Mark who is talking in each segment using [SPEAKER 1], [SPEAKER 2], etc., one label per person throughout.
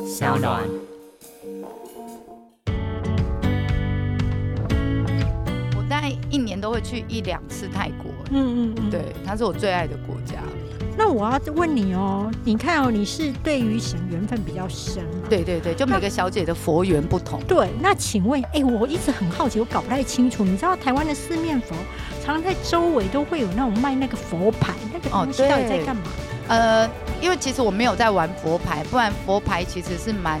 [SPEAKER 1] 小暖。
[SPEAKER 2] 我大概一年都会去一两次泰国，
[SPEAKER 1] 嗯嗯嗯，。
[SPEAKER 2] 对，它是我最爱的国家。
[SPEAKER 1] 那我要问你哦，你看哦，你是对于神缘分比较深嘛？
[SPEAKER 2] 对对对，就每个小姐的佛缘不同。
[SPEAKER 1] 对，那请问，哎，我一直很好奇，我搞不太清楚。你知道台湾的四面佛，常常在周围都会有那种卖那个佛牌，那个
[SPEAKER 2] 哦
[SPEAKER 1] 东西到底在干嘛？
[SPEAKER 2] 呃，因为其实我没有在玩佛牌，不然佛牌其实是蛮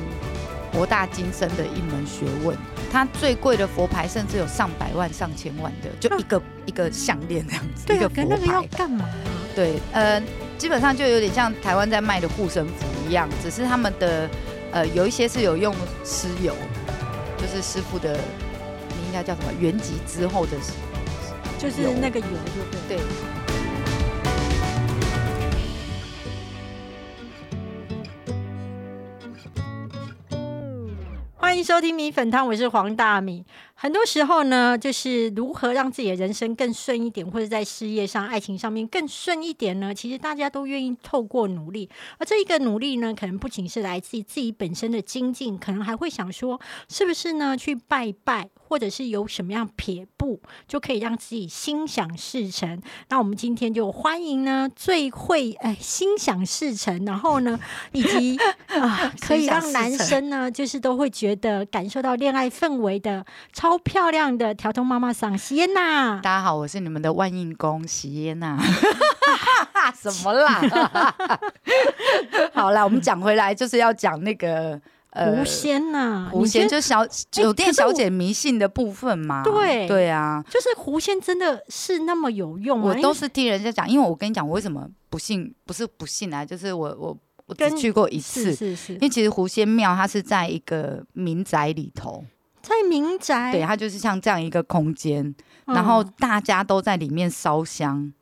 [SPEAKER 2] 博大精深的一门学问。它最贵的佛牌甚至有上百万、上千万的，就一个、一个项链这样子，
[SPEAKER 1] 对啊，
[SPEAKER 2] 一个佛
[SPEAKER 1] 可那个要。干嘛？
[SPEAKER 2] 对，呃，基本上就有点像台湾在卖的护身符一样，只是他们的呃有一些是有用尸油，就是师傅的，你应该叫什么原籍之后的
[SPEAKER 1] 就是那个油，对不对？
[SPEAKER 2] 对。
[SPEAKER 1] 收听米粉汤，我是黄大米。很多时候呢，就是如何让自己的人生更顺一点，或者在事业上、爱情上面更顺一点呢？其实大家都愿意透过努力，而这一个努力呢，可能不仅是来自于自己本身的精进，可能还会想说，是不是呢？去拜拜，或者是有什么样撇步，就可以让自己心想事成。那我们今天就欢迎呢，最会哎心想事成，然后呢，以及 啊，可以让男生呢，就是都会觉得感受到恋爱氛围的超漂亮的调通妈妈桑西耶娜。
[SPEAKER 2] 大家好，我是你们的万应公喜耶娜。什么啦？好啦，我们讲回来，就是要讲那个呃
[SPEAKER 1] 狐仙呐、
[SPEAKER 2] 狐仙，就是小酒店小姐迷信的部分嘛。
[SPEAKER 1] 对
[SPEAKER 2] 对啊，
[SPEAKER 1] 就是狐仙真的是那么有用吗？
[SPEAKER 2] 我都是听人家讲，因为我跟你讲，我为什么不信？不是不信啊，就是我我我只去过一次
[SPEAKER 1] 是，是是
[SPEAKER 2] 因，为其实狐仙庙它是在一个民宅里头，
[SPEAKER 1] 在民宅，
[SPEAKER 2] 对，它就是像这样一个空间，
[SPEAKER 1] 嗯
[SPEAKER 2] 然后大家都在里面烧香，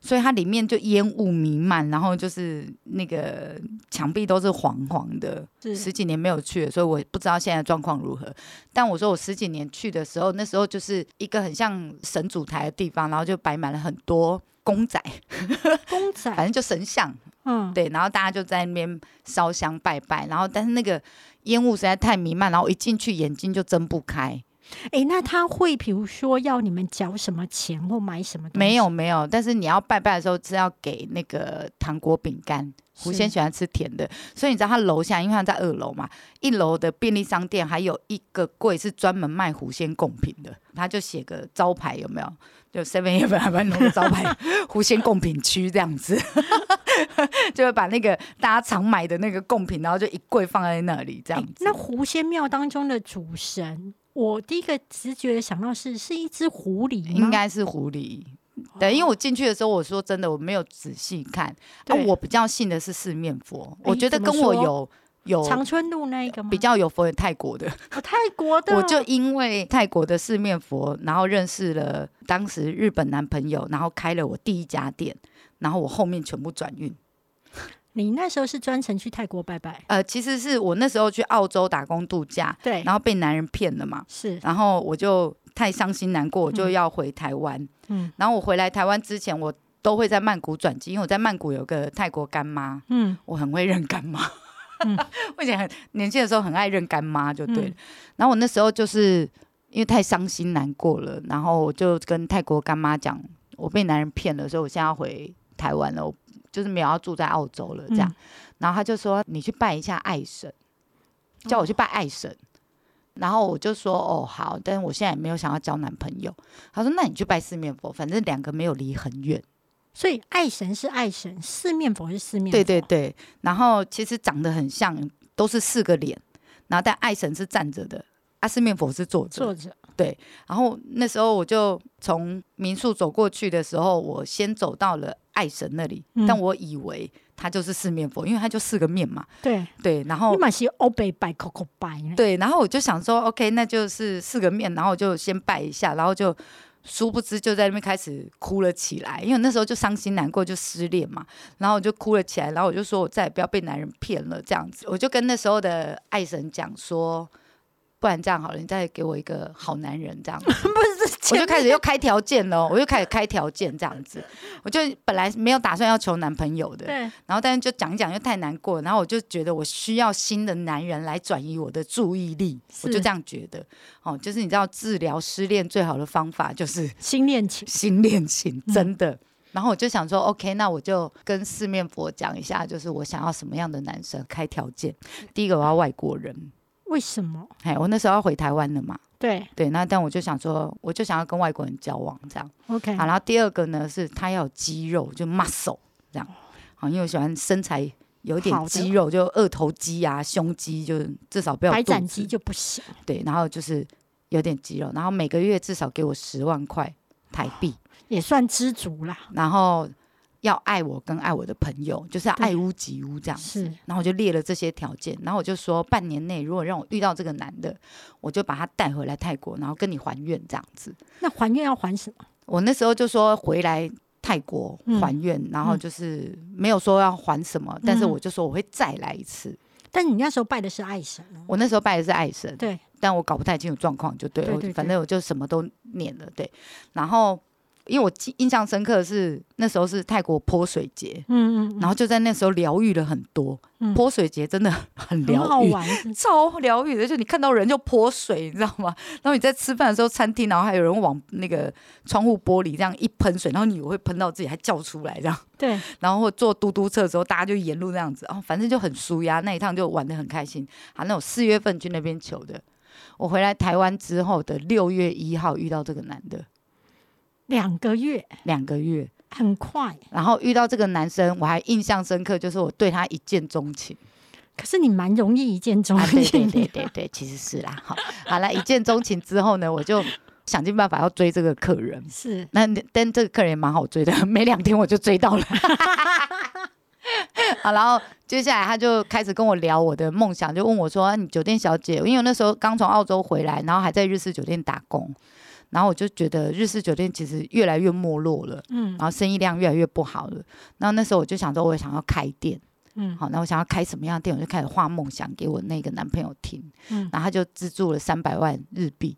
[SPEAKER 2] 所以它里面就烟雾弥漫，然后就是那个墙壁都是黄黄的。
[SPEAKER 1] 是
[SPEAKER 2] 十几年没有去了，所以我不知道现在状况如何。但我说我十几年去的时候，那时候就是一个很像神主台的地方，然后就摆满了很多公仔，
[SPEAKER 1] 公仔，
[SPEAKER 2] 反正就神像，
[SPEAKER 1] 嗯，
[SPEAKER 2] 对，然后大家就在那边烧香拜拜，然后但是那个烟雾实在太弥漫，然后一进去眼睛就睁不开。
[SPEAKER 1] 哎，那他会比如说要你们缴什么钱或买什么东西？
[SPEAKER 2] 没有没有，但是你要拜拜的时候是要给那个糖果饼干。狐仙喜欢吃甜的，所以你知道他楼下，因为他在二楼嘛，一楼的便利商店还有一个柜是专门卖狐仙贡品的，他就写个招牌有没有？就 Seven Eleven 还蛮弄个招牌，狐仙贡品区这样子，就会把那个大家常买的那个贡品，然后就一柜放在那里这样子。
[SPEAKER 1] 诶那狐仙庙当中的主神，我第一个直觉的想到是是一只狐狸吗，
[SPEAKER 2] 应该是狐狸。对，因为我进去的时候，我说真的，我没有仔细看。啊，我比较信的是四面佛，我觉得跟我有有
[SPEAKER 1] 长春路那一个吗？
[SPEAKER 2] 比较有佛的泰国的，
[SPEAKER 1] 哦泰国的，
[SPEAKER 2] 我就因为泰国的四面佛，然后认识了当时日本男朋友，然后开了我第一家店，然后我后面全部转运。
[SPEAKER 1] 你那时候是专程去泰国拜拜，
[SPEAKER 2] 呃，其实是我那时候去澳洲打工度假，
[SPEAKER 1] 对，
[SPEAKER 2] 然后被男人骗了嘛，
[SPEAKER 1] 是
[SPEAKER 2] 然后我就太伤心难过，我就要回台湾。
[SPEAKER 1] 嗯
[SPEAKER 2] 然后我回来台湾之前，我都会在曼谷转机，因为我在曼谷有个泰国干妈，
[SPEAKER 1] 嗯
[SPEAKER 2] 我很会认干妈。
[SPEAKER 1] 嗯
[SPEAKER 2] 我以前很年轻的时候很爱认干妈，就对了。
[SPEAKER 1] 嗯
[SPEAKER 2] 然后我那时候就是因为太伤心难过了，然后我就跟泰国干妈讲，我被男人骗了，所以我现在要回台湾了，我就是没有要住在澳洲了这样。
[SPEAKER 1] 嗯
[SPEAKER 2] 然后他就说你去拜一下爱神，叫我去拜爱神。然后我就说哦好，但是我现在也没有想要交男朋友。他说那你去拜四面佛，反正两个没有离很远。
[SPEAKER 1] 所以爱神是爱神，四面佛是四面佛，
[SPEAKER 2] 对对对，然后其实长得很像，都是四个脸，然后但爱神是站着的，啊四面佛是坐着。
[SPEAKER 1] 坐着，
[SPEAKER 2] 然后那时候我就从民宿走过去的时候，我先走到了爱神那里，
[SPEAKER 1] 嗯
[SPEAKER 2] 但我以为他就是四面佛，因为他就四个面嘛。
[SPEAKER 1] 对，
[SPEAKER 2] 对，然后
[SPEAKER 1] 你嘛是欧北拜拜，
[SPEAKER 2] 对，然后我就想说，OK，那就是四个面，然后我就先拜一下，然后就殊不知就在那边开始哭了起来，因为那时候就伤心难过，就失恋嘛，然后我就哭了起来，然后我就说我再也不要被男人骗了，这样子，我就跟那时候的爱神讲说。不然这样好了，你再给我一个好男人这样子，
[SPEAKER 1] 不是，
[SPEAKER 2] 我就开始又开条件了，我又开始开条件这样子，我就本来没有打算要求男朋友的，
[SPEAKER 1] 对，
[SPEAKER 2] 然后但是就讲一讲又太难过，然后我就觉得我需要新的男人来转移我的注意力，我就这样觉得。哦，就是你知道治疗失恋最好的方法就是
[SPEAKER 1] 新恋情，
[SPEAKER 2] 新恋情，
[SPEAKER 1] 嗯。
[SPEAKER 2] 真的。然后我就想说，OK，那我就跟四面佛讲一下，就是我想要什么样的男生，开条件。第一个我要外国人，
[SPEAKER 1] 为什么？
[SPEAKER 2] 哎，我那时候要回台湾了嘛，
[SPEAKER 1] 对
[SPEAKER 2] 对，那但我就想说，我就想要跟外国人交往这样。
[SPEAKER 1] ，OK，
[SPEAKER 2] 好，然后第二个呢是他要有肌肉，就 muscle 这样。好，因为我喜欢身材有点肌肉，就二头肌啊、胸肌，就至少不要
[SPEAKER 1] 白斩鸡就不行，
[SPEAKER 2] 对，然后就是有点肌肉，然后每个月至少给我十万块台币，
[SPEAKER 1] 也算知足啦。
[SPEAKER 2] 然后要爱我跟爱我的朋友，就是要爱屋及乌这样子。
[SPEAKER 1] 是，
[SPEAKER 2] 然后我就列了这些条件，然后我就说半年内如果让我遇到这个男的，我就把他带回来泰国，然后跟你还愿这样子。
[SPEAKER 1] 那还愿要还什么？
[SPEAKER 2] 我那时候就说回来泰国
[SPEAKER 1] 嗯
[SPEAKER 2] 还愿，然后就是没有说要还什么，但是我就说我会再来一次。
[SPEAKER 1] 但是你那时候拜的是爱神哦，
[SPEAKER 2] 我那时候拜的是爱神，
[SPEAKER 1] 对，
[SPEAKER 2] 但我搞不太清楚状况，就对反正我就什么都念了，对。然后因为我记印象深刻的是那时候是泰国泼水节，
[SPEAKER 1] 嗯嗯，
[SPEAKER 2] 然后就在那时候疗愈了很多。
[SPEAKER 1] 嗯
[SPEAKER 2] 泼水节真的很
[SPEAKER 1] 很
[SPEAKER 2] 疗愈。超疗愈的，就你看到人就泼水，你知道吗？然后你在吃饭的时候，餐厅然后还有人往那个窗户玻璃这样一喷水，然后你会喷到自己，还叫出来这样。
[SPEAKER 1] 对，
[SPEAKER 2] 然后或坐嘟嘟车的时候，大家就沿路这样子，哦，反正就很舒压，那一趟就玩的很开心。好，那我四月份去那边求的，我回来台湾之后的六月一号遇到这个男的，
[SPEAKER 1] 两个月
[SPEAKER 2] 两个月，
[SPEAKER 1] 很快，
[SPEAKER 2] 然后遇到这个男生，我还印象深刻，就是我对他一见钟情。
[SPEAKER 1] 可是你蛮容易一见钟
[SPEAKER 2] 啊，对对
[SPEAKER 1] 情
[SPEAKER 2] 对对对，其实是啦。好，好了，一见钟情之后呢，我就想尽办法要追这个客人。
[SPEAKER 1] 是
[SPEAKER 2] 那但这个客人也蛮好追的，没两天我就追到了。好，然后接下来他就开始跟我聊我的梦想，就问我说：“啊、你酒店小姐？”因为我那时候刚从澳洲回来，然后还在日式酒店打工，然后我就觉得日式酒店其实越来越没落了，
[SPEAKER 1] 嗯。
[SPEAKER 2] 然后生意量越来越不好了。然后那时候我就想说，我也想要开店。
[SPEAKER 1] 嗯。
[SPEAKER 2] 好，那我想要开什么样的店，我就开始画梦想给我那个男朋友听，
[SPEAKER 1] 嗯，
[SPEAKER 2] 然后他就资助了三百万日币，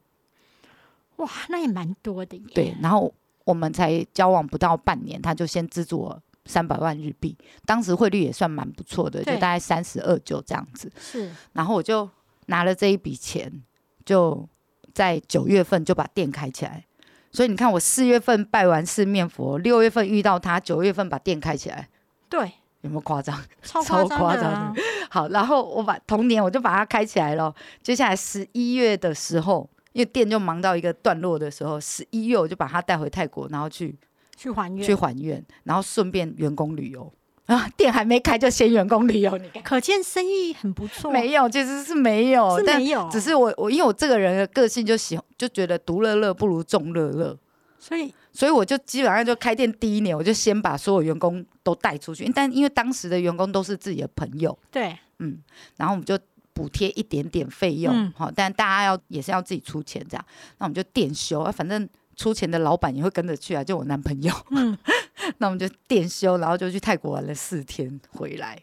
[SPEAKER 1] 哇，那也蛮多的耶，
[SPEAKER 2] 对，然后我们才交往不到半年，他就先资助我三百万日币，当时汇率也算蛮不错的，就大概三十二九这样子，
[SPEAKER 1] 是。
[SPEAKER 2] 然后我就拿了这一笔钱，就在九月份就把店开起来。所以你看，我四月份拜完四面佛，六月份遇到他，九月份把店开起来，
[SPEAKER 1] 对，
[SPEAKER 2] 有没有夸张？
[SPEAKER 1] 超
[SPEAKER 2] 超
[SPEAKER 1] 夸
[SPEAKER 2] 夸张好，然后我把同年我就把它开起来了。接下来十一月的时候，因为店就忙到一个段落的时候，十一月我就把它带回泰国，然后去
[SPEAKER 1] 去还愿
[SPEAKER 2] 去。还愿，然后顺便员工旅游啊。店还没开就先员工旅游，你看。
[SPEAKER 1] 可见生意很不错，
[SPEAKER 2] 没有，其实是没有，但
[SPEAKER 1] 是没有，
[SPEAKER 2] 只是我我因为我这个人的个性就喜欢就觉得独乐乐不如众乐乐。
[SPEAKER 1] 所以
[SPEAKER 2] 所以我就基本上就开店第一年，我就先把所有员工都带出去，但因为当时的员工都是自己的朋友，
[SPEAKER 1] 对。
[SPEAKER 2] 嗯，然后我们就补贴一点点费用，
[SPEAKER 1] 嗯。
[SPEAKER 2] 好、但大家要也是要自己出钱这样，那我们就店休啊，反正出钱的老板也会跟着去啊，就我男朋友，
[SPEAKER 1] 嗯，
[SPEAKER 2] 那我们就电休，然后就去泰国玩了四天回来，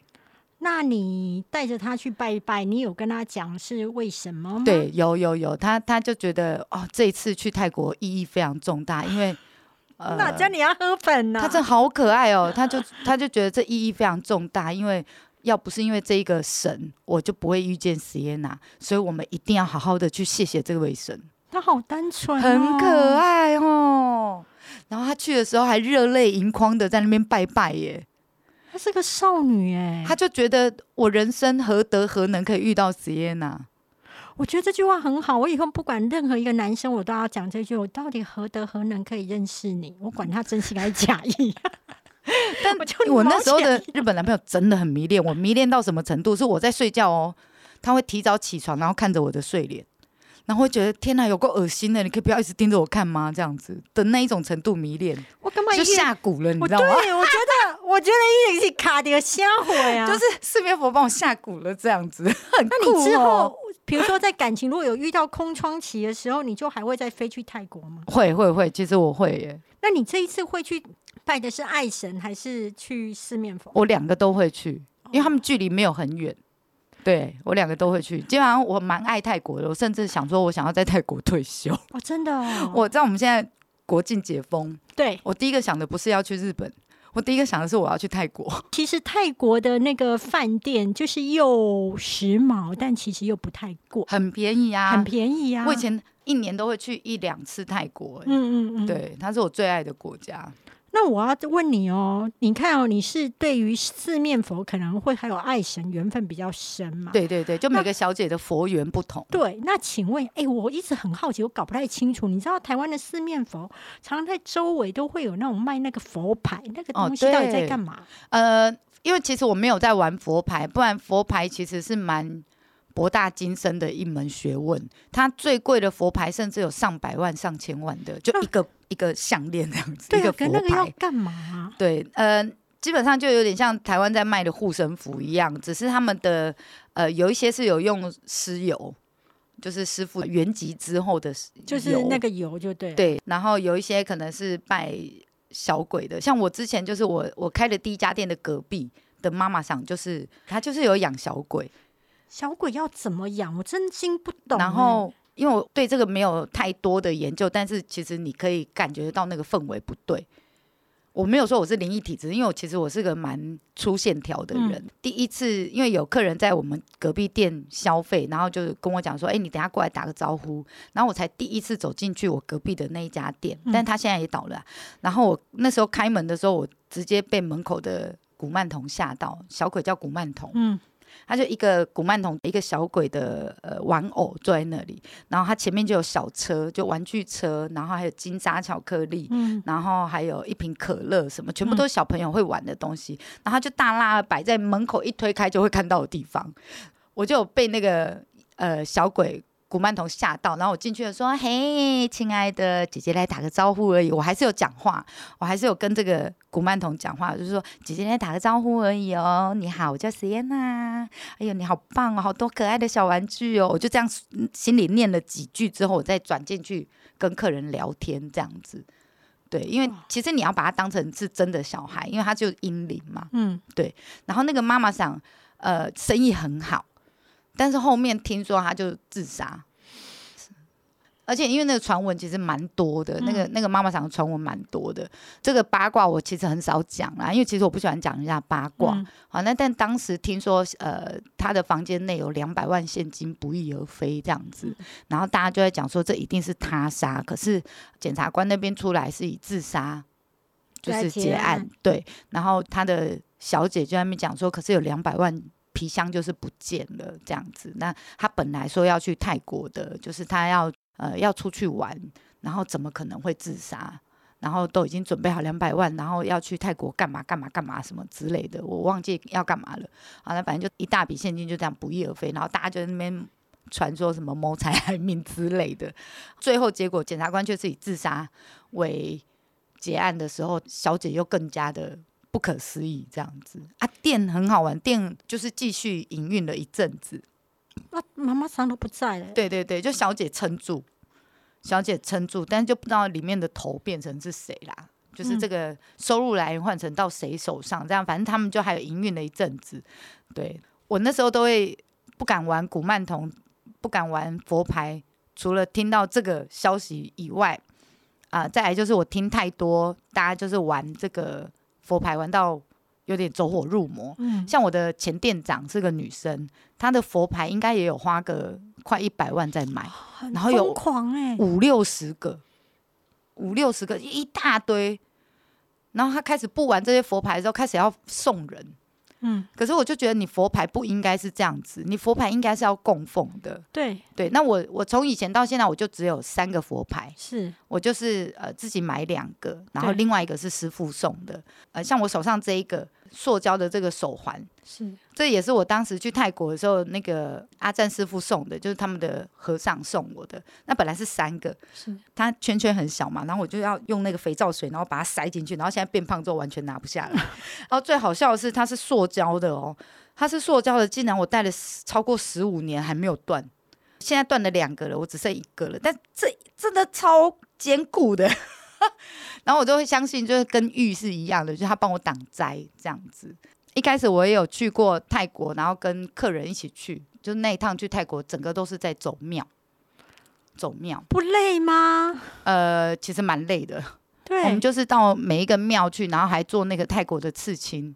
[SPEAKER 1] 那你带着他去拜一拜，你有跟他讲是为什么吗？
[SPEAKER 2] 对，有有有，他他就觉得哦，这一次去泰国意义非常重大，因为 呃，
[SPEAKER 1] 那叫你要喝粉呢、
[SPEAKER 2] 他真的好可爱哦，他就他就觉得这意义非常重大，因为要不是因为这一个神，我就不会遇见 Sienna，所以我们一定要好好的去谢谢这位神，
[SPEAKER 1] 他好单纯、哦
[SPEAKER 2] 很可。爱哦。然后他去的时候还热泪盈眶的在那边拜拜耶，
[SPEAKER 1] 她是个少女哎，
[SPEAKER 2] 他就觉得我人生何德何能可以遇到 Sienna？
[SPEAKER 1] 我觉得这句话很好。我以后不管任何一个男生，我都要讲这句：我到底何德何能可以认识你？我管他真心还是假意。
[SPEAKER 2] 但
[SPEAKER 1] 我就
[SPEAKER 2] 我那时候的日本男朋友真的很迷恋我，迷恋到什么程度？是我在睡觉哦，他会提早起床，然后看着我的睡脸，然后会觉得天哪，有够恶心的，你可以不要一直盯着我看吗？这样子的那一种程度迷恋，
[SPEAKER 1] 我根本
[SPEAKER 2] 就下蛊了，你知道吗？
[SPEAKER 1] 对，我觉得，我觉得一直卡点瞎火呀。
[SPEAKER 2] 就是四面佛帮我下蛊了，这样子 很
[SPEAKER 1] 那你之
[SPEAKER 2] 哦
[SPEAKER 1] 后，比如说在感情如果有遇到空窗期的时候，你就还会再飞去泰国吗？
[SPEAKER 2] 会会会，其实我会耶，
[SPEAKER 1] 那你这一次会去拜的是爱神，还是去四面佛？
[SPEAKER 2] 我两个都会去，因为他们距离没有很远。对我两个都会去，基本上我蛮爱泰国的，我甚至想说，我想要在泰国退休。
[SPEAKER 1] 哦，真的哦，
[SPEAKER 2] 我知道我们现在国境解封，
[SPEAKER 1] 对，
[SPEAKER 2] 我第一个想的不是要去日本，我第一个想的是我要去泰国。
[SPEAKER 1] 其实泰国的那个饭店就是又时髦，但其实又不太贵，
[SPEAKER 2] 很便宜啊，
[SPEAKER 1] 很便宜啊。
[SPEAKER 2] 我以前一年都会去一两次泰国、欸，
[SPEAKER 1] 嗯嗯嗯，。
[SPEAKER 2] 对，它是我最爱的国家。
[SPEAKER 1] 那我要问你哦，你看哦，你是对于四面佛可能会还有爱神缘分比较深嘛？
[SPEAKER 2] 对对对，就每个小姐的佛缘不同。
[SPEAKER 1] 对，那请问，哎、我一直很好奇，我搞不太清楚。你知道台湾的四面佛常常在周围都会有那种卖那个佛牌，那个
[SPEAKER 2] 哦
[SPEAKER 1] 东西到底在
[SPEAKER 2] 对
[SPEAKER 1] 干嘛？
[SPEAKER 2] 呃，因为其实我没有在玩佛牌，不然佛牌其实是蛮博大精深的一门学问。它最贵的佛牌甚至有上百万、上千万的，就一个、一个项链这样子，一
[SPEAKER 1] 对啊，
[SPEAKER 2] 个佛
[SPEAKER 1] 可那个要
[SPEAKER 2] 牌。
[SPEAKER 1] 干嘛啊、
[SPEAKER 2] 对，呃，基本上就有点像台湾在卖的护身符一样，只是他们的呃有一些是有用尸油，就是师傅原籍之后的
[SPEAKER 1] 就是那个油就对。
[SPEAKER 2] 对，然后有一些可能是拜小鬼的，像我之前就是我我开的第一家店的隔壁的妈妈桑，就是她就是有养小鬼，
[SPEAKER 1] 小鬼要怎么养？我真心不懂欸。
[SPEAKER 2] 然后因为我对这个没有太多的研究，但是其实你可以感觉到那个氛围不对。我没有说我是灵异体质，因为我其实我是个蛮粗线条的人。第一次因为有客人在我们隔壁店消费，然后就跟我讲说：“哎、你等下过来打个招呼。”然后我才第一次走进去我隔壁的那一家店，但他现在也倒了啊、然后我那时候开门的时候，我直接被门口的古曼童吓到，小鬼叫古曼童。
[SPEAKER 1] 嗯，
[SPEAKER 2] 他就一个古曼童，一个小鬼的呃玩偶坐在那里，然后他前面就有小车，就玩具车，然后还有金沙巧克力，
[SPEAKER 1] 嗯。
[SPEAKER 2] 然后还有一瓶可乐，什么全部都是小朋友会玩的东西，然后他就大拉摆在门口，一推开就会看到的地方，我就有被那个呃小鬼。古曼童吓到，然后我进去了，说：“嘿，亲爱的姐姐来打个招呼而已。”我还是有讲话，我还是有跟这个古曼童讲话，就是说：“姐姐来打个招呼而已哦。你好，我叫 Sienna。哎呦，你好棒哦，好多可爱的小玩具哦。”我就这样嗯心里念了几句之后，我再转进去跟客人聊天，这样子。对，因为其实你要把它当成是真的小孩，因为他就阴灵嘛。
[SPEAKER 1] 嗯，
[SPEAKER 2] 然后那个妈妈想，呃，生意很好，但是后面听说他就自杀，而且因为那个传闻其实蛮多的，那个那个妈妈想的传闻蛮多的。这个八卦我其实很少讲啦，因为其实我不喜欢讲人家八卦。
[SPEAKER 1] 嗯
[SPEAKER 2] 好，那但当时听说，呃，他的房间内有两百万现金不翼而飞这样子，然后大家就在讲说这一定是他杀，可是检察官那边出来是以自杀就是
[SPEAKER 1] 结
[SPEAKER 2] 案对，然后他的小姐就在那边讲说，可是有两百万。皮箱就是不见了，这样子。那他本来说要去泰国的，就是他要呃要出去玩，然后怎么可能会自杀？然后都已经准备好两百万，然后要去泰国干嘛干嘛干嘛什么之类的，我忘记要干嘛了。好了，反正就一大笔现金就这样不翼而飞，然后大家就在那边传说什么谋财害命之类的。最后结果检察官却是以自杀为结案的时候，小姐又更加的不可思议这样子啊。店很好玩，店就是继续营运了一阵子。
[SPEAKER 1] 那妈妈桑都不在了。
[SPEAKER 2] 对对对，就小姐撑住，小姐撑住，但是就不知道里面的头变成是谁啦。就是
[SPEAKER 1] 嗯
[SPEAKER 2] 这个收入来源换成到谁手上，这样反正他们就还有营运了一阵子。对我那时候都会不敢玩古曼童，不敢玩佛牌，除了听到这个消息以外，啊、再来就是我听太多，大家就是玩这个佛牌玩到有点走火入魔。
[SPEAKER 1] 嗯，
[SPEAKER 2] 像我的前店长是个女生，她的佛牌应该也有花个快一百万在买，
[SPEAKER 1] 很
[SPEAKER 2] 然后有
[SPEAKER 1] 狂哎、
[SPEAKER 2] 五六十个，五六十个一大堆。然后她开始不玩这些佛牌的时候，开始要送人。
[SPEAKER 1] 嗯，
[SPEAKER 2] 可是我就觉得你佛牌不应该是这样子，你佛牌应该是要供奉的。
[SPEAKER 1] 对，
[SPEAKER 2] 对，那我我从以前到现在，我就只有三个佛牌，
[SPEAKER 1] 是，
[SPEAKER 2] 我就是呃自己买两个，然后另外一个是师傅送的。呃，像我手上这一个塑胶的这个手环，
[SPEAKER 1] 是
[SPEAKER 2] 这也是我当时去泰国的时候，那个阿赞师傅送的，就是他们的和尚送我的。那本来是三个，
[SPEAKER 1] 是，
[SPEAKER 2] 它圈圈很小嘛，然后我就要用那个肥皂水，然后把它塞进去，然后现在变胖之后完全拿不下来。然后最好笑的是，它是塑胶的哦，它是塑胶的，竟然我戴了超过十五年还没有断，现在断了两个了，我只剩一个了，但这真的超坚固的。然后我就会相信，就是跟玉是一样的，就是他帮我挡灾这样子。一开始我也有去过泰国，然后跟客人一起去，就那一趟去泰国，整个都是在走庙，走庙。
[SPEAKER 1] 不累吗？
[SPEAKER 2] 呃，其实蛮累的。
[SPEAKER 1] 对，
[SPEAKER 2] 我们就是到每一个庙去，然后还做那个泰国的刺青。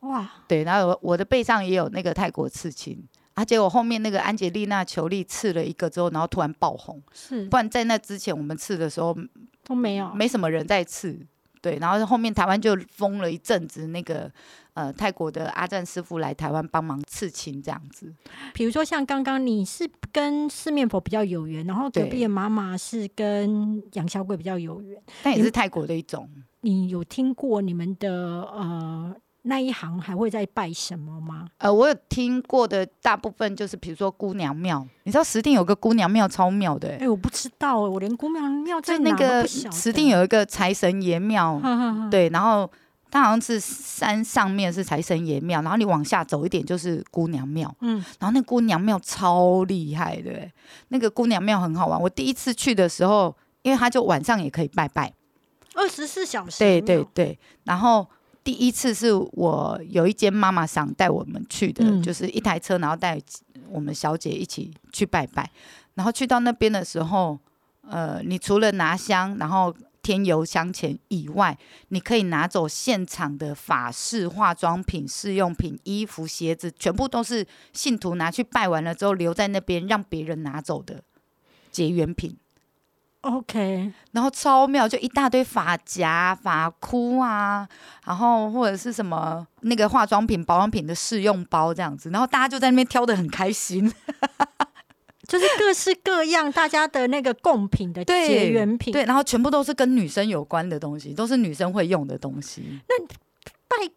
[SPEAKER 1] 哇，
[SPEAKER 2] 对，然后我我的背上也有那个泰国刺青，啊，结果后面那个安吉丽娜·裘丽刺了一个之后，然后突然爆红。
[SPEAKER 1] 是
[SPEAKER 2] 不然在那之前我们刺的时候
[SPEAKER 1] 都没有，
[SPEAKER 2] 没什么人在刺。对，然后后面台湾就封了一阵子，那个呃泰国的阿赞师傅来台湾帮忙刺青这样子。
[SPEAKER 1] 比如说像刚刚你是跟四面佛比较有缘，然后隔壁的妈妈是跟杨小鬼比较有缘，
[SPEAKER 2] 但也是泰国的一种。
[SPEAKER 1] 你有听过你们的呃那一行还会再拜什么吗？
[SPEAKER 2] 呃，我有听过的大部分就是比如说姑娘庙，你知道石定有个姑娘庙超妙的、
[SPEAKER 1] 哎、我不知道，我连姑娘庙在
[SPEAKER 2] 就那个。石定有一个财神爷庙，对，然后它好像是山上面是财神爷庙，然后你往下走一点就是姑娘庙，
[SPEAKER 1] 嗯，
[SPEAKER 2] 然后那姑娘庙超厉害的欸，那个姑娘庙很好玩。我第一次去的时候，因为它就晚上也可以拜拜，
[SPEAKER 1] 二十四小时
[SPEAKER 2] 对
[SPEAKER 1] 庙
[SPEAKER 2] 对对。然后第一次是我有一间妈妈想带我们去的，
[SPEAKER 1] 嗯
[SPEAKER 2] 就是一台车，然后带我们小姐一起去拜拜。然后去到那边的时候，呃，你除了拿香，然后添油香钱以外，你可以拿走现场的法式化妆品、试用品、衣服、鞋子，全部都是信徒拿去拜完了之后留在那边，让别人拿走的结缘品。
[SPEAKER 1] OK，
[SPEAKER 2] 然后超妙，就一大堆发夹、发箍啊，然后或者是什么那个化妆品、保养品的试用包这样子，然后大家就在那边挑的很开心。
[SPEAKER 1] 就是各式各样大家的那个贡品的
[SPEAKER 2] 对
[SPEAKER 1] 结缘品。
[SPEAKER 2] 对，然后全部都是跟女生有关的东西，都是女生会用的东西。
[SPEAKER 1] 拜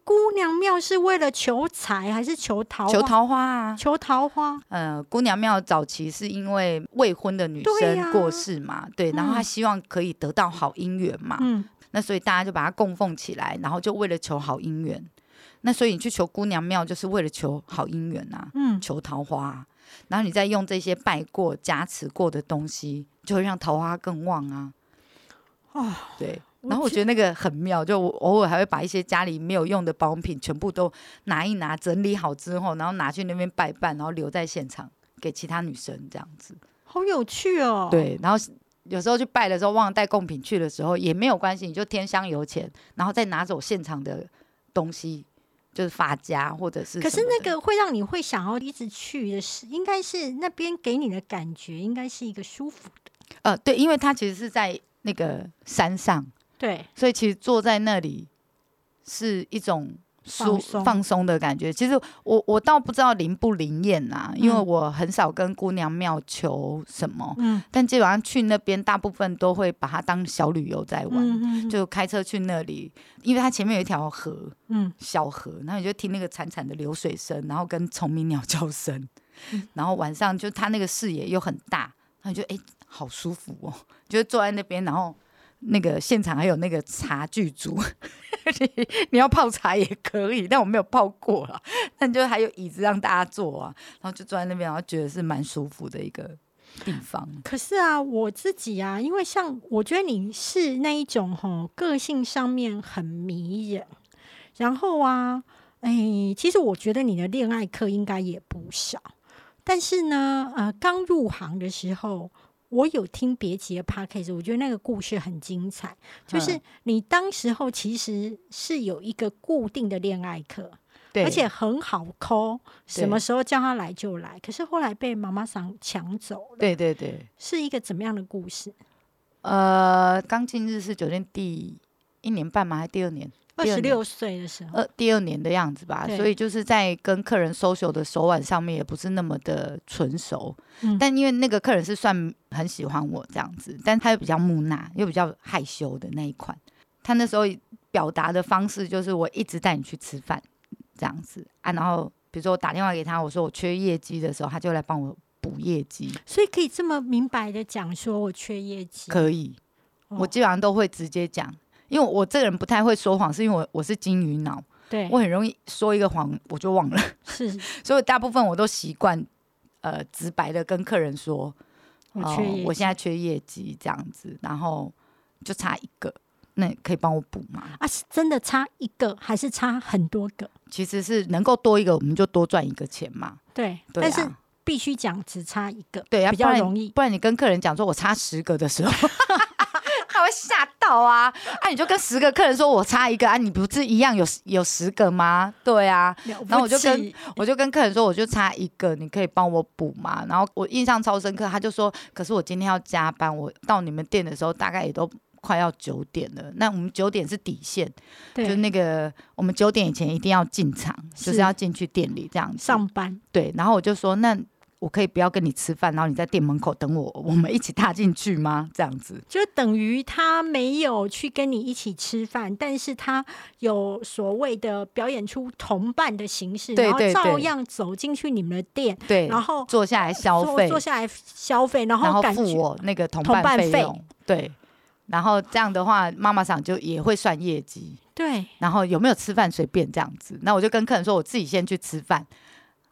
[SPEAKER 1] 姑娘庙是为了求财还是求桃花？
[SPEAKER 2] 求桃花啊，
[SPEAKER 1] 求桃花。
[SPEAKER 2] 呃，姑娘庙早期是因为未婚的女生过世嘛，对，然后她
[SPEAKER 1] 嗯
[SPEAKER 2] 希望可以得到好姻缘嘛，
[SPEAKER 1] 嗯，
[SPEAKER 2] 那所以大家就把它供奉起来，然后就为了求好姻缘。那所以你去求姑娘庙，就是为了求好姻缘啊，
[SPEAKER 1] 嗯
[SPEAKER 2] 求桃花啊、然后你再用这些拜过、加持过的东西，就会让桃花更旺啊。
[SPEAKER 1] 哦，
[SPEAKER 2] 对。
[SPEAKER 1] 我
[SPEAKER 2] 然后我
[SPEAKER 1] 觉
[SPEAKER 2] 觉得那个很妙，就我偶尔还会把一些家里没有用的保养品全部都拿一拿，整理好之后，然后拿去那边拜拜，然后留在现场给其他女生这样子。
[SPEAKER 1] 好有趣哦。，
[SPEAKER 2] 对，然后有时候去拜的时候忘了带贡品去的时候也没有关系，你就添香油钱，然后再拿走现场的东西，就是发夹或者是。
[SPEAKER 1] 可是那，个会让你会想要一直去的是，应该是那边给你的感觉应该是一个舒服的。
[SPEAKER 2] 呃，对，因为它其实是在那个山上，
[SPEAKER 1] 对，
[SPEAKER 2] 所以其实坐在那里是一种舒
[SPEAKER 1] 放松。
[SPEAKER 2] 的感觉。其实我我倒不知道灵不灵验呐，因为
[SPEAKER 1] 嗯
[SPEAKER 2] 我很少跟姑娘庙求什么，
[SPEAKER 1] 嗯。
[SPEAKER 2] 但基本上去那边大部分都会把它当小旅游在玩。
[SPEAKER 1] 嗯嗯，
[SPEAKER 2] 就开车去那里，因为它前面有一条河，
[SPEAKER 1] 嗯。
[SPEAKER 2] 小河，然后你就听那个潺潺的流水声，然后跟虫鸣鸟叫声，
[SPEAKER 1] 嗯。
[SPEAKER 2] 然后晚上就它那个视野又很大，然后你就哎、好舒服哦，就坐在那边，然后那个现场还有那个茶具组，你 你要泡茶也可以，但我没有泡过啦，但就还有椅子让大家坐啊，然后就坐在那边，然后觉得是蛮舒服的一个地方。
[SPEAKER 1] 可是啊，我自己啊，因为像我觉得你是那一种吼，个性上面很迷人，然后啊，哎，其实我觉得你的恋爱课应该也不少，但是呢，呃，刚入行的时候。我有听别集的 podcast，我觉得那个故事很精彩。就是
[SPEAKER 2] 嗯
[SPEAKER 1] 你当时候其实是有一个固定的恋爱课，
[SPEAKER 2] 对，
[SPEAKER 1] 而且很好抠，什
[SPEAKER 2] 对
[SPEAKER 1] 么时候叫他来就来。可是后来被妈妈桑抢走了，
[SPEAKER 2] 对对对，
[SPEAKER 1] 是一个怎么样的故事？
[SPEAKER 2] 呃，刚进日式酒店第一年半吗？还是第二年？第二
[SPEAKER 1] 十六岁的时候，
[SPEAKER 2] 呃，第二年的样子吧，所以就是在跟客人 social 的手腕上面也不是那么的纯熟，
[SPEAKER 1] 嗯。
[SPEAKER 2] 但因为那个客人是算很喜欢我这样子，但他又比较木讷，又比较害羞的那一款，他那时候表达的方式就是我一直带你去吃饭这样子。啊，然后比如说我打电话给他，我说我缺业绩的时候，他就来帮我补业绩，
[SPEAKER 1] 所以可以这么明白的讲，说我缺业绩。
[SPEAKER 2] 可以，
[SPEAKER 1] 哦。
[SPEAKER 2] 我基本上都会直接讲，因为我这个人不太会说谎，是因为我我是金鱼脑，
[SPEAKER 1] 对
[SPEAKER 2] 我，很容易说一个谎我就忘了，
[SPEAKER 1] 是
[SPEAKER 2] 所以大部分我都习惯呃直白的跟客人说，哦
[SPEAKER 1] 我
[SPEAKER 2] 现在缺业绩这样子，然后就差一个，那你可以帮我补吗？
[SPEAKER 1] 啊，是真的差一个，还是差很多个？
[SPEAKER 2] 其实是能够多一个，我们就多赚一个钱嘛。
[SPEAKER 1] 对，
[SPEAKER 2] 对
[SPEAKER 1] 但是
[SPEAKER 2] 啊，
[SPEAKER 1] 必须讲只差一个，
[SPEAKER 2] 对啊，
[SPEAKER 1] 比较容易。
[SPEAKER 2] 不然你跟客人讲说我差十个的时候，他会吓到啊！啊，你就跟十个客人说我差一个啊，你不是一样有有十个吗？对啊，然后我就跟我就跟客人说，我就差一个，你可以帮我补吗？然后我印象超深刻，他就说，可是我今天要加班，我到你们店的时候大概也都快要九点了。那我们九点是底线，就是那个我们九点以前一定要进场，就是
[SPEAKER 1] 是
[SPEAKER 2] 要进去店里这样子。
[SPEAKER 1] 上班
[SPEAKER 2] 对，然后我就说，那我可以不要跟你吃饭，然后你在店门口等我，我们一起踏进去吗？这样子。
[SPEAKER 1] 就等于他没有去跟你一起吃饭，但是他有所谓的表演出同伴的形式，然后照样走进去你们的店，
[SPEAKER 2] 对，
[SPEAKER 1] 然后
[SPEAKER 2] 坐下来消
[SPEAKER 1] 坐
[SPEAKER 2] 费，
[SPEAKER 1] 坐下来消费，然
[SPEAKER 2] 然后付我那个同
[SPEAKER 1] 同
[SPEAKER 2] 伴
[SPEAKER 1] 费
[SPEAKER 2] 用。对，然后这样的话，妈妈桑就也会算业绩。
[SPEAKER 1] 对
[SPEAKER 2] 然后有没有吃饭随便这样子。那我就跟客人说，我自己先去吃饭，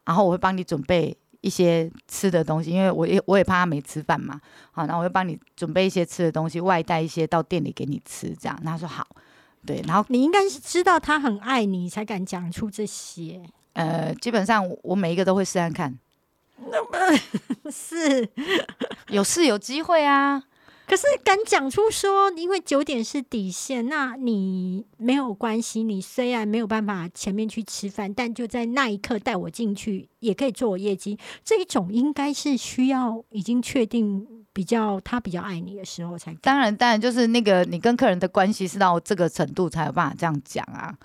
[SPEAKER 2] 然后我会帮你准备一些吃的东西，因为我也我也怕他没吃饭嘛。好，那我就帮你准备一些吃的东西，外带一些到店里给你吃，这样。那他说好，对，然后
[SPEAKER 1] 你应该是知道他很爱你，才敢讲出这些。
[SPEAKER 2] 呃，基本上我每一个都会试看看，
[SPEAKER 1] 是，
[SPEAKER 2] 有是有机会啊。
[SPEAKER 1] 可是敢讲出说，因为九点是底线，那你没有关系。你虽然没有办法前面去吃饭，但就在那一刻带我进去，也可以做我业绩。这一种应该是需要已经确定比较他比较爱你的时候才。
[SPEAKER 2] 当然，当然就是那个你跟客人的关系是到这个程度才有办法这样讲啊。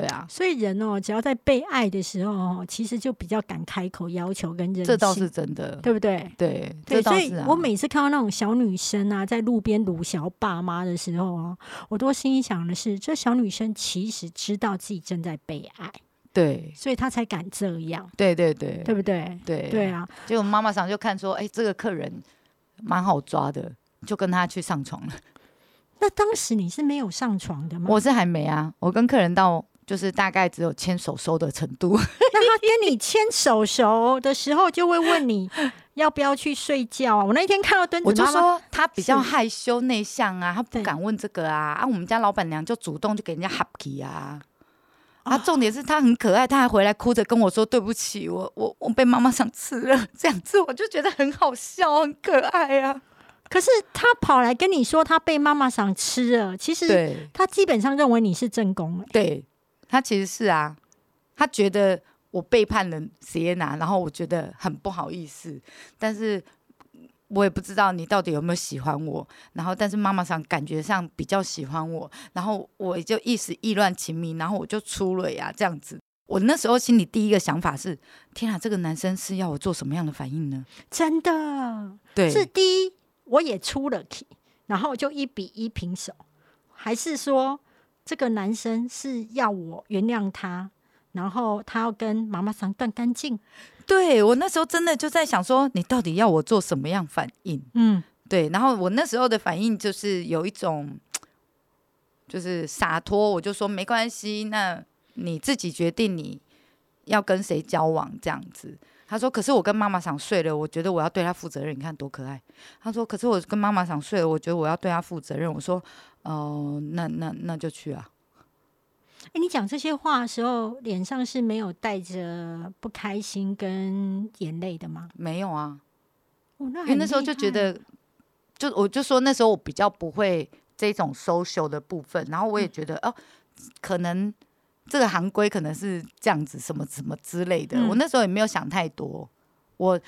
[SPEAKER 2] 对啊，
[SPEAKER 1] 所以人哦，只要在被爱的时候哦，其实就比较敢开口要求跟任性，
[SPEAKER 2] 这倒是真的。
[SPEAKER 1] 对不对？
[SPEAKER 2] 对，
[SPEAKER 1] 对，所以。我每次看到那种小女生啊，在路边撸小爸妈的时候啊，我都心里想的是，这小女生其实知道自己正在被爱，
[SPEAKER 2] 对
[SPEAKER 1] 所以她才敢这样，
[SPEAKER 2] 对对对
[SPEAKER 1] 对不对？
[SPEAKER 2] 对
[SPEAKER 1] 对啊，
[SPEAKER 2] 结果妈妈上就看说，哎、这个客人蛮好抓的，就跟他去上床了。
[SPEAKER 1] 那当时你是没有上床的吗？
[SPEAKER 2] 我是还没啊，我跟客人到就是大概只有牵手手的程度。
[SPEAKER 1] 那他跟你牵手手的时候，就会问你要不要去睡觉啊？我那天看到墩
[SPEAKER 2] 我就
[SPEAKER 1] 子妈妈，
[SPEAKER 2] 说他比较害羞内向啊，他不敢问这个啊。啊，我们家老板娘就主动就给人家 happy 啊。啊，
[SPEAKER 1] 哦
[SPEAKER 2] 重点是他很可爱，他还回来哭着跟我说对不起，我我我被妈妈想吃了，这样子我就觉得很好笑，很可爱啊。
[SPEAKER 1] 可是他跑来跟你说他被妈妈想吃了，其实
[SPEAKER 2] 对
[SPEAKER 1] 他基本上认为你是正宫、欸，
[SPEAKER 2] 对，他其实是啊，他觉得我背叛了 Sienna，然后我觉得很不好意思，但是我也不知道你到底有没有喜欢我。然后，但是妈妈上感觉上比较喜欢我，然后我也就一时意乱情迷，然后我就出了呀，这样子。我那时候心里第一个想法是：天啊，这个男生是要我做什么样的反应呢？
[SPEAKER 1] 真的
[SPEAKER 2] 对，
[SPEAKER 1] 是第一，我也出了题，然后就一比一平手，还是说这个男生是要我原谅他，然后他要跟妈妈桑断干净？
[SPEAKER 2] 对我那时候真的就在想说，你到底要我做什么样反应？
[SPEAKER 1] 嗯，
[SPEAKER 2] 对，然后我那时候的反应就是有一种，就是洒脱，我就说没关系，那你自己决定你要跟谁交往这样子。他说：“可是我跟妈妈想睡了，我觉得我要对她负责任。你看多可爱。”他说：“可是我跟妈妈想睡了，我觉得我要对她负责任。”我说：“哦、那那那就去啊。
[SPEAKER 1] 哎，你讲这些话的时候，脸上是没有带着不开心跟眼泪的吗？”
[SPEAKER 2] 没有啊，
[SPEAKER 1] 哦，那
[SPEAKER 2] 因为那时候就觉得，就我就说那时候我比较不会这种 social 的部分，然后我也觉得、哦，可能这个行规可能是这样子，什么什么之类的。
[SPEAKER 1] 嗯
[SPEAKER 2] 我那时候也没有想太多，我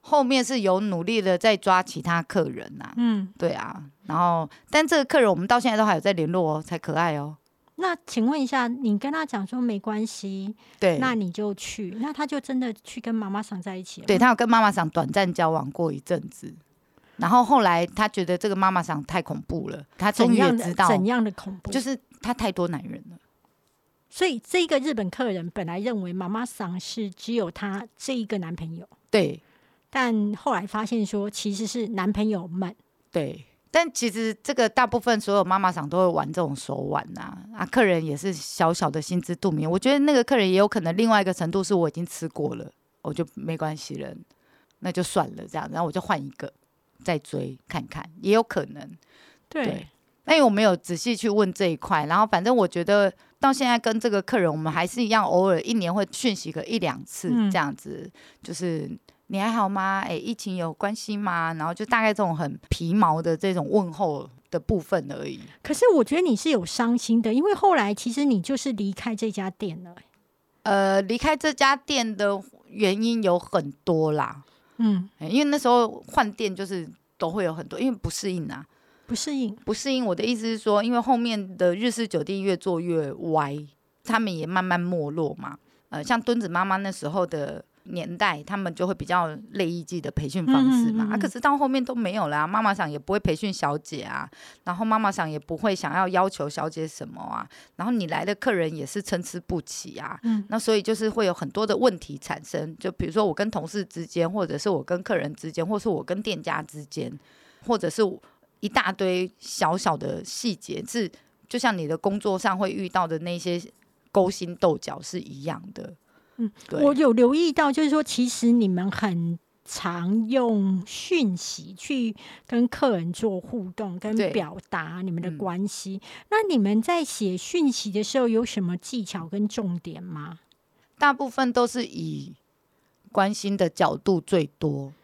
[SPEAKER 2] 后面是有努力的在抓其他客人呐、
[SPEAKER 1] 嗯，
[SPEAKER 2] 对啊，然后但这个客人我们到现在都还有在联络哦，才可爱哦。
[SPEAKER 1] 那请问一下，你跟他讲说没关系，
[SPEAKER 2] 对，
[SPEAKER 1] 那你就去，那他就真的去跟妈妈桑在一起了吗？
[SPEAKER 2] 对他有跟妈妈想短暂交往过一阵子，然后后来他觉得这个妈妈桑太恐怖了，他终于也知道，
[SPEAKER 1] 怎样的恐怖？
[SPEAKER 2] 就是他太多男人了。
[SPEAKER 1] 所以这个日本客人本来认为妈妈桑是只有她这一个男朋友，
[SPEAKER 2] 对
[SPEAKER 1] 但后来发现说其实是男朋友们。
[SPEAKER 2] 对，但其实这个大部分所有妈妈桑都会玩这种手腕呐、啊，客人也是小小的心知肚明。我觉得那个客人也有可能另外一个程度是我已经吃过了，我就没关系了，那就算了这样，然后我就换一个再追看看，也有可能。
[SPEAKER 1] 对，
[SPEAKER 2] 对那因为我没有仔细去问这一块，然后反正我觉得到现在跟这个客人，我们还是一样，偶尔一年会讯息个一两次
[SPEAKER 1] 嗯
[SPEAKER 2] 这样子，就是你还好吗？哎，疫情有关系吗？然后就大概这种很皮毛的这种问候的部分而已。
[SPEAKER 1] 可是我觉得你是有伤心的，因为后来其实你就是离开这家店了。
[SPEAKER 2] 呃，离开这家店的原因有很多啦，
[SPEAKER 1] 嗯，
[SPEAKER 2] 哎因为那时候换店就是都会有很多，因为不适应啊。
[SPEAKER 1] 不适应。
[SPEAKER 2] 不适应。我的意思是说，因为后面的日式酒店越做越歪，他们也慢慢没落嘛。呃，像墩子妈妈那时候的年代，他们就会比较累一季的培训方式嘛。
[SPEAKER 1] 嗯嗯嗯嗯
[SPEAKER 2] 啊，可是到后面都没有啦、妈妈想也不会培训小姐啊，然后妈妈想也不会想要要求小姐什么啊，然后你来的客人也是参差不齐啊。
[SPEAKER 1] 嗯
[SPEAKER 2] 那所以就是会有很多的问题产生，就比如说我跟同事之间，或者是我跟客人之间，或是我跟店家之间，或者是一大堆小小的细节，是就像你的工作上会遇到的那些勾心斗角是一样的。
[SPEAKER 1] 嗯，
[SPEAKER 2] 对，
[SPEAKER 1] 我有留意到，就是说，其实你们很常用讯息去跟客人做互动，跟表达你们的
[SPEAKER 2] 嗯
[SPEAKER 1] 关系。那你们在写讯息的时候有什么技巧跟重点吗？
[SPEAKER 2] 大部分都是以关心的角度最多。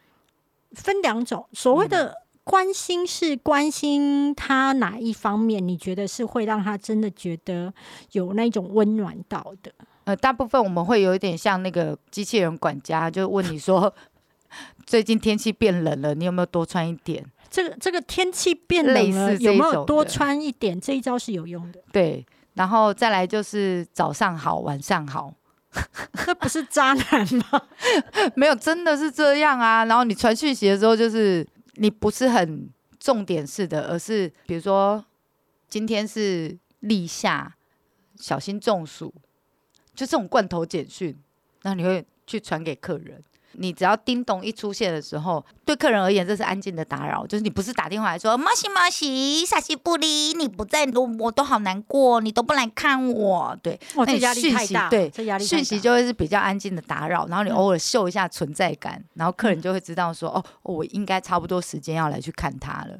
[SPEAKER 1] 分两种，所谓的关心是关心他哪一方面，你觉得是会让他真的觉得有那种温暖到的？
[SPEAKER 2] 呃，大部分我们会有一点像那个机器人管家，就问你说，最近天气变冷了，你有没有多穿一点？
[SPEAKER 1] 这个这个天气变冷了，有没有多穿一点？这一招是有用的，
[SPEAKER 2] 对，然后再来就是早上好，晚上好，
[SPEAKER 1] 这不是渣男吗？
[SPEAKER 2] 没有，真的是这样啊。然后你传讯息的时候，就是你不是很重点式的，而是比如说今天是立夏，小心中暑，就这种罐头简讯，那你会去传给客人。你只要叮咚一出现的时候，对客人而言这是安静的打扰，就是你不是打电话来说“马西马西，萨西布里，你不在，我我都好难过，你都不来看我”，对，那你
[SPEAKER 1] 压力
[SPEAKER 2] 讯
[SPEAKER 1] 太大
[SPEAKER 2] 对
[SPEAKER 1] 这压力太
[SPEAKER 2] 讯息
[SPEAKER 1] 大
[SPEAKER 2] 就会是比较安静的打扰，然后你
[SPEAKER 1] 嗯
[SPEAKER 2] 偶尔秀一下存在感，然后客人
[SPEAKER 1] 嗯
[SPEAKER 2] 就会知道说，哦，哦我应该差不多时间要来去看他了，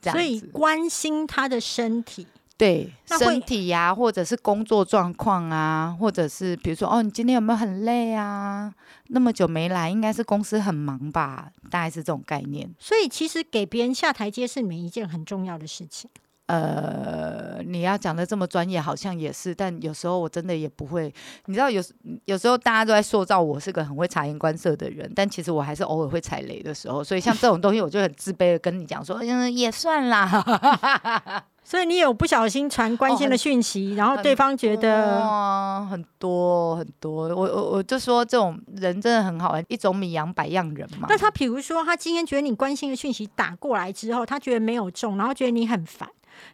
[SPEAKER 2] 这
[SPEAKER 1] 所以
[SPEAKER 2] 样子。
[SPEAKER 1] 关心他的身体，
[SPEAKER 2] 对身体呀、或者是工作状况啊，或者是比如说，哦，你今天有没有很累啊？那么久没来，应该是公司很忙吧？大概是这种概念。
[SPEAKER 1] 所以其实给别人下台阶是你们一件很重要的事情。
[SPEAKER 2] 呃，你要讲的这么专业，好像也是，但有时候我真的也不会。你知道有，时有时候大家都在塑造我是个很会察言观色的人，但其实我还是偶尔会踩雷的时候。所以像这种东西，我就很自卑的跟你讲说，嗯，也算啦。
[SPEAKER 1] 所以你有不小心传关心的讯息，然后对方觉得
[SPEAKER 2] 哇，很多很多。我我我就说这种人真的很好玩，一种米养百样人嘛。
[SPEAKER 1] 那他比如说，他今天觉得你关心的讯息打过来之后，他觉得没有中，然后觉得你很烦，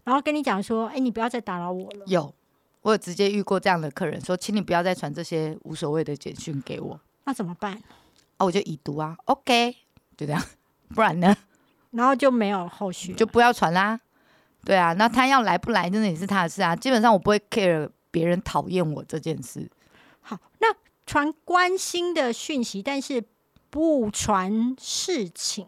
[SPEAKER 1] 然后跟你讲说：“哎、你不要再打扰我了。
[SPEAKER 2] 有，我有直接遇过这样的客人，说，请你不要再传这些无所谓的简讯给我。”
[SPEAKER 1] 那怎么办？
[SPEAKER 2] 啊，我就已读啊，OK，就这样，不然呢
[SPEAKER 1] 然后就没有后续，
[SPEAKER 2] 就不要传啦。对啊，那他要来不来，真的也是他的事啊。基本上我不会 care 别人讨厌我这件事。
[SPEAKER 1] 好。那传关心的讯息，但是不传事情。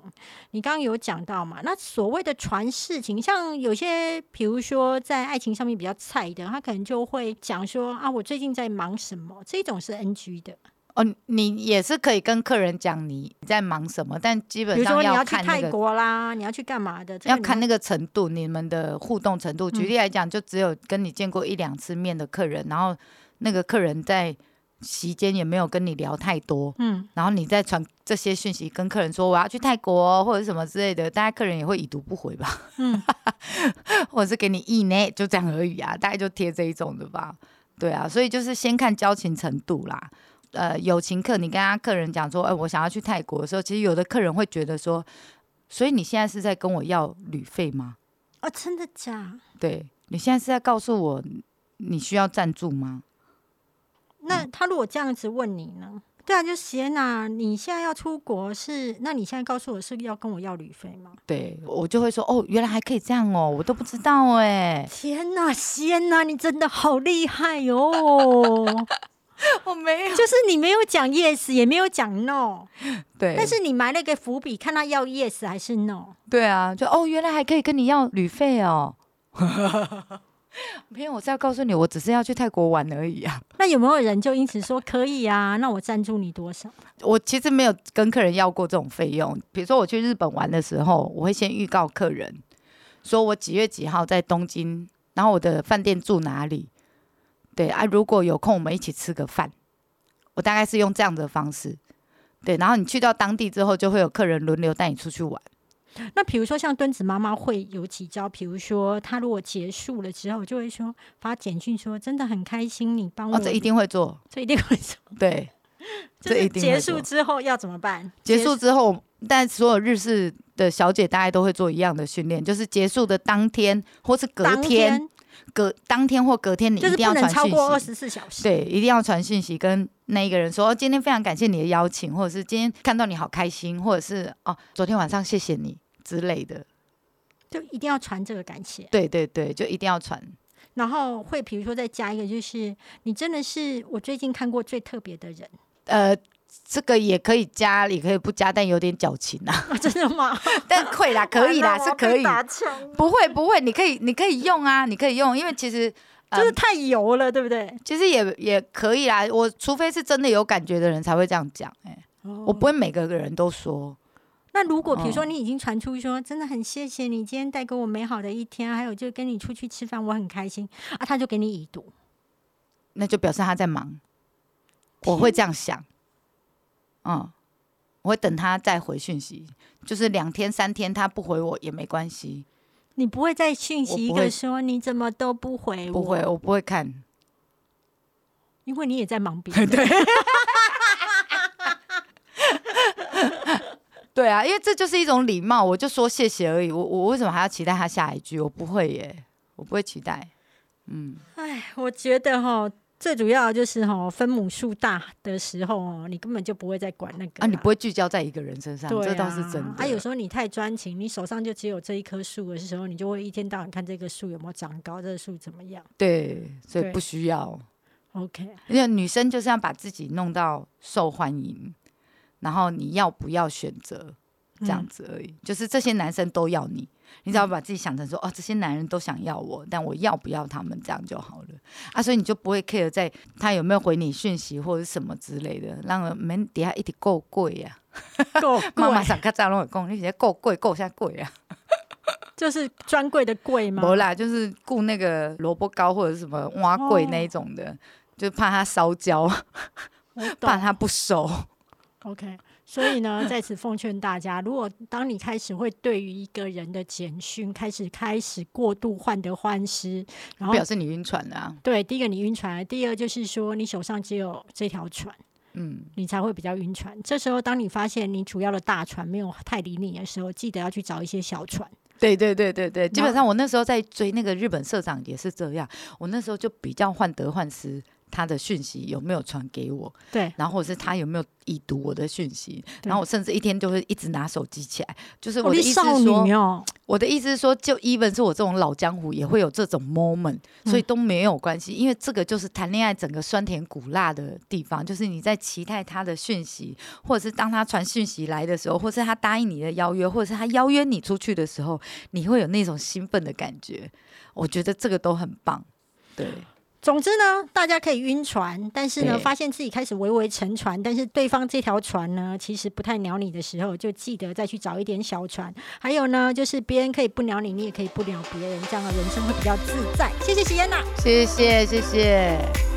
[SPEAKER 1] 你刚刚有讲到嘛？那所谓的传事情，像有些比如说在爱情上面比较菜的，他可能就会讲说啊，我最近在忙什么，这种是 NG 的。
[SPEAKER 2] 哦，你也是可以跟客人讲你在忙什么，但基本上
[SPEAKER 1] 如说你要去泰
[SPEAKER 2] 看那个
[SPEAKER 1] 国啦，你要去干嘛的？这
[SPEAKER 2] 要看那
[SPEAKER 1] 个
[SPEAKER 2] 个程度，你们的互动程度。举
[SPEAKER 1] 嗯
[SPEAKER 2] 例来讲，就只有跟你见过一两次面的客人，然后那个客人在席间也没有跟你聊太多，
[SPEAKER 1] 嗯，
[SPEAKER 2] 然后你再传这些讯息跟客人说我要去泰国哦或者什么之类的，大家客人也会已读不回吧，
[SPEAKER 1] 嗯，
[SPEAKER 2] 或者是给你意呢，就这样而已啊，大概就贴这一种的吧。对啊，所以就是先看交情程度啦。呃，友情客，你跟他客人讲说，哎、我想要去泰国的时候，其实有的客人会觉得说，所以你现在是在跟我要旅费吗？
[SPEAKER 1] 哦，真的假？
[SPEAKER 2] 对你现在是在告诉我你需要赞助吗？
[SPEAKER 1] 那他如果这样子问你呢？对啊，就贤呐，你现在要出国是？那你现在告诉我是要跟我要旅费吗？
[SPEAKER 2] 对我就会说哦，原来还可以这样哦，我都不知道哎。
[SPEAKER 1] 天呐，贤呐，你真的好厉害哟！
[SPEAKER 2] 我没有，
[SPEAKER 1] 就是你没有讲 yes，也没有讲 no，
[SPEAKER 2] 对，
[SPEAKER 1] 但是你埋了个伏笔，看他要 yes 还是 no。
[SPEAKER 2] 对啊，就哦，原来还可以跟你要旅费哦。没有，我是要告诉你，我只是要去泰国玩而已啊。
[SPEAKER 1] 那有没有人就因此说可以啊？那我赞助你多少？
[SPEAKER 2] 我其实没有跟客人要过这种费用。比如说我去日本玩的时候，我会先预告客人，说我几月几号在东京，然后我的饭店住哪里。对啊，如果有空我们一起吃个饭。我大概是用这样的方式。对，然后你去到当地之后，就会有客人轮流带你出去玩。
[SPEAKER 1] 那比如说像墩子妈妈会有几招，比如说她如果结束了之后，就会说发简讯说真的很开心，你帮我，
[SPEAKER 2] 这一定会做，
[SPEAKER 1] 这一定会做，
[SPEAKER 2] 对，
[SPEAKER 1] 这一定结束之后要怎么办？
[SPEAKER 2] 结束之后，但所有日式的小姐大概都会做一样的训练，就是结束的当天或是隔天，隔当天或隔天，你一定要传
[SPEAKER 1] 超过二十四小时，
[SPEAKER 2] 对，一定要传讯息跟那一个人说，今天非常感谢你的邀请，或者是今天看到你好开心，或者是哦，昨天晚上谢谢你。之类的，
[SPEAKER 1] 就一定要传这个感谢。
[SPEAKER 2] 对对对，就一定要传。
[SPEAKER 1] 然后会比如说再加一个，就是你真的是我最近看过最特别的人。
[SPEAKER 2] 呃，这个也可以加，也可以不加，但有点矫情啊。
[SPEAKER 1] 真的吗？
[SPEAKER 2] 但可以啦，可以啦，是可以。不会不会，你可以你可以用啊，你可以用，因为其实
[SPEAKER 1] 就是太油了，对不对？
[SPEAKER 2] 其实也也可以啦。我除非是真的有感觉的人才会这样讲，哎，我不会每个人都说。
[SPEAKER 1] 那如果比如说你已经传出说真的很谢谢你今天带给我美好的一天，还有就跟你出去吃饭我很开心啊，他就给你已读，
[SPEAKER 2] 那就表示他在忙。我会这样想，嗯，我会等他再回讯息，就是两天三天他不回我也没关系。
[SPEAKER 1] 你不会再讯息一个说你怎么都不回我？
[SPEAKER 2] 不会，我不会看，
[SPEAKER 1] 因为你也在忙别的。对。
[SPEAKER 2] 对啊，因为这就是一种礼貌，我就说谢谢而已。我我为什么还要期待他下一句？我不会耶，我不会期待。嗯，
[SPEAKER 1] 哎，我觉得哈，最主要就是哈，分母数大的时候哦，你根本就不会再管那个
[SPEAKER 2] 啊，你不会聚焦在一个人身上，这倒是真的。
[SPEAKER 1] 啊，有时候你太专情，你手上就只有这一棵树的时候，你就会一天到晚看这个树有没有长高，这个树怎么样？
[SPEAKER 2] 对，所以不需要。
[SPEAKER 1] OK，
[SPEAKER 2] 因为女生就是要把自己弄到受欢迎。然后你要不要选择这样子而已，就是这些男生都要你，你只要把自己想成说哦，这些男人都想要我，但我要不要他们这样就好了啊，所以你就不会 care 在他有没有回你讯息或者什么之类的，让门底下一点够贵呀，
[SPEAKER 1] 够
[SPEAKER 2] 妈妈想看张龙的工，你觉得够贵够下贵啊？
[SPEAKER 1] 就是专柜的贵吗？
[SPEAKER 2] 不啦，就是雇那个萝卜糕或者什么挖柜那一种的，就怕它烧焦，怕它不熟。
[SPEAKER 1] OK，所以呢，在此奉劝大家，如果当你开始会对于一个人的简讯开始开始过度患得患失，然后
[SPEAKER 2] 表示你晕船了。
[SPEAKER 1] 对，第一个你晕船，第二就是说你手上只有这条船，嗯，你才会比较晕船。这时候，当你发现你主要的大船没有太理你的时候，记得要去找一些小船。
[SPEAKER 2] 对对对对对，基本上我那时候在追那个日本社长也是这样，我那时候就比较患得患失。他的讯息有没有传给我？
[SPEAKER 1] 对，
[SPEAKER 2] 然后或者是他有没有已读我的讯息？然后我甚至一天就会一直拿手机起来。就是我的意思是说，我的意思是说，就 even 是我这种老江湖也会有这种 moment，所以都没有关系，因为这个就是谈恋爱整个酸甜苦辣的地方，就是你在期待他的讯息，或者是当他传讯息来的时候，或是他答应你的邀约，或者是他邀约你出去的时候，你会有那种兴奋的感觉。我觉得这个都很棒，对。
[SPEAKER 1] 总之呢，大家可以晕船，但是呢，发现自己开始微微沉船，但是对方这条船呢，其实不太鸟你的时候，就记得再去找一点小船。还有呢，就是别人可以不鸟你，你也可以不鸟别人，这样的人生会比较自在。谢谢喜燕娜，
[SPEAKER 2] 谢谢谢谢。